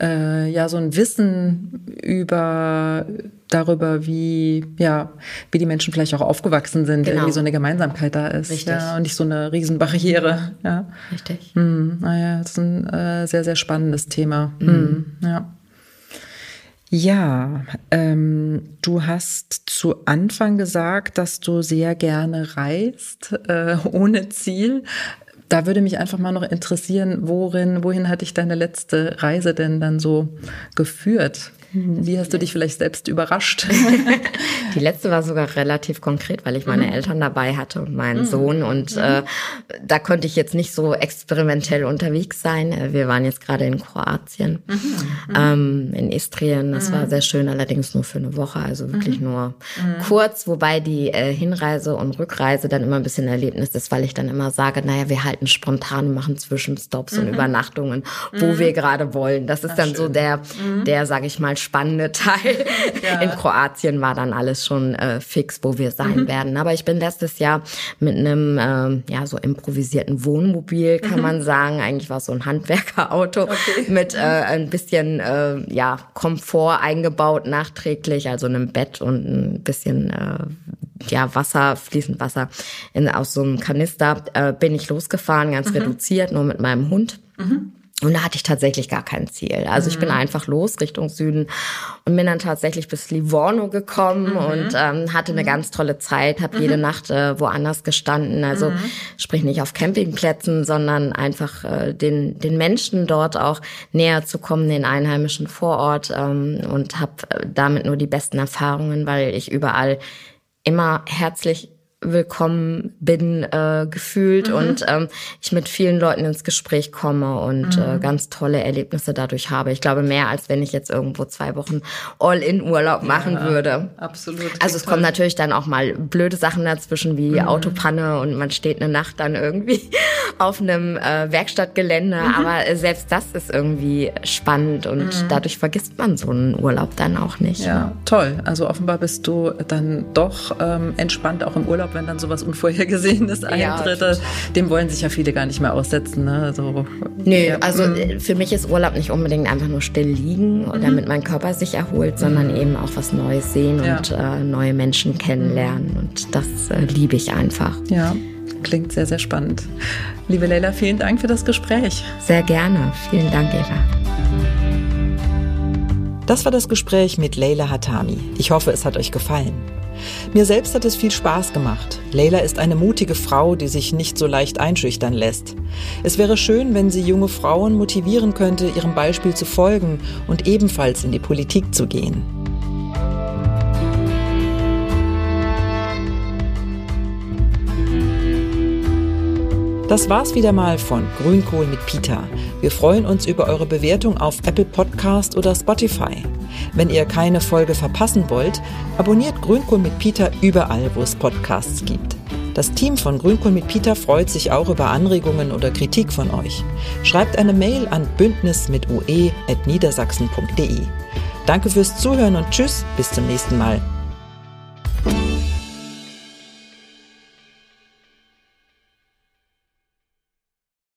äh, ja, so ein Wissen über darüber, wie, ja, wie die Menschen vielleicht auch aufgewachsen sind, genau. irgendwie so eine Gemeinsamkeit da ist. Richtig. Ja, und nicht so eine Riesenbarriere. Ja. Richtig. Hm, naja, das ist ein äh, sehr, sehr spannendes Thema. Mhm. Hm, ja. Ja, ähm, du hast zu Anfang gesagt, dass du sehr gerne reist, äh, ohne Ziel. Da würde mich einfach mal noch interessieren, worin, wohin hat dich deine letzte Reise denn dann so geführt? Wie hast du dich vielleicht selbst überrascht? Die letzte war sogar relativ konkret, weil ich meine mhm. Eltern dabei hatte und meinen mhm. Sohn. Und mhm. äh, da konnte ich jetzt nicht so experimentell unterwegs sein. Äh, wir waren jetzt gerade in Kroatien, mhm. Mhm. ähm, in Istrien. Das war sehr schön, allerdings nur für eine Woche, also wirklich nur kurz. Wobei die äh, Hinreise und Rückreise dann immer ein bisschen Erlebnis ist, weil ich dann immer sage, naja, wir halten spontan, machen Zwischenstops und Übernachtungen, wo wir gerade wollen. Das ist Ach, dann schön. so der, der, sage ich mal, spannende Teil. Ja. In Kroatien war dann alles schon äh, fix, wo wir sein mhm. werden. Aber ich bin letztes Jahr mit einem äh, ja so improvisierten Wohnmobil, kann mhm. man sagen. Eigentlich war es so ein Handwerkerauto okay. mit äh, ein bisschen äh, ja Komfort eingebaut nachträglich, also einem Bett und ein bisschen äh, ja, Wasser, fließend Wasser in, aus so einem Kanister, äh, bin ich losgefahren, ganz mhm. reduziert, nur mit meinem Hund. Mhm. Und da hatte ich tatsächlich gar kein Ziel. Also ich bin mhm. einfach los Richtung Süden und bin dann tatsächlich bis Livorno gekommen mhm. und ähm, hatte eine mhm. ganz tolle Zeit, habe mhm. jede Nacht äh, woanders gestanden. Also mhm. sprich nicht auf Campingplätzen, sondern einfach äh, den, den Menschen dort auch näher zu kommen, den Einheimischen vor Ort ähm, und habe äh, damit nur die besten Erfahrungen, weil ich überall immer herzlich willkommen bin äh, gefühlt mhm. und ähm, ich mit vielen Leuten ins Gespräch komme und äh, mhm. äh, ganz tolle Erlebnisse dadurch habe. Ich glaube mehr, als wenn ich jetzt irgendwo zwei Wochen All-in-Urlaub machen ja, würde. Absolut. Also es toll. kommen natürlich dann auch mal blöde Sachen dazwischen wie mhm. Autopanne und man steht eine Nacht dann irgendwie auf einem äh, Werkstattgelände. Mhm. Aber selbst das ist irgendwie spannend und mhm. dadurch vergisst man so einen Urlaub dann auch nicht. Ja, toll. Also offenbar bist du dann doch ähm, entspannt auch im Urlaub Urlaub, wenn dann sowas Unvorhergesehenes eintritt. Ja, dem wollen sich ja viele gar nicht mehr aussetzen. Ne? Also, Nö, ja. also mhm. für mich ist Urlaub nicht unbedingt einfach nur still liegen, mhm. damit mein Körper sich erholt, sondern mhm. eben auch was Neues sehen ja. und äh, neue Menschen kennenlernen. Und das äh, liebe ich einfach. Ja. Klingt sehr, sehr spannend. Liebe Leila, vielen Dank für das Gespräch. Sehr gerne. Vielen Dank, Eva. Das war das Gespräch mit Leila Hatami. Ich hoffe, es hat euch gefallen. Mir selbst hat es viel Spaß gemacht. Leila ist eine mutige Frau, die sich nicht so leicht einschüchtern lässt. Es wäre schön, wenn sie junge Frauen motivieren könnte, ihrem Beispiel zu folgen und ebenfalls in die Politik zu gehen. Das war's wieder mal von Grünkohl mit Peter. Wir freuen uns über eure Bewertung auf Apple Podcast oder Spotify. Wenn ihr keine Folge verpassen wollt, abonniert Grünkohl mit Peter überall, wo es Podcasts gibt. Das Team von Grünkohl mit Peter freut sich auch über Anregungen oder Kritik von euch. Schreibt eine Mail an bündnis mit ue.niedersachsen.de. Danke fürs Zuhören und tschüss, bis zum nächsten Mal.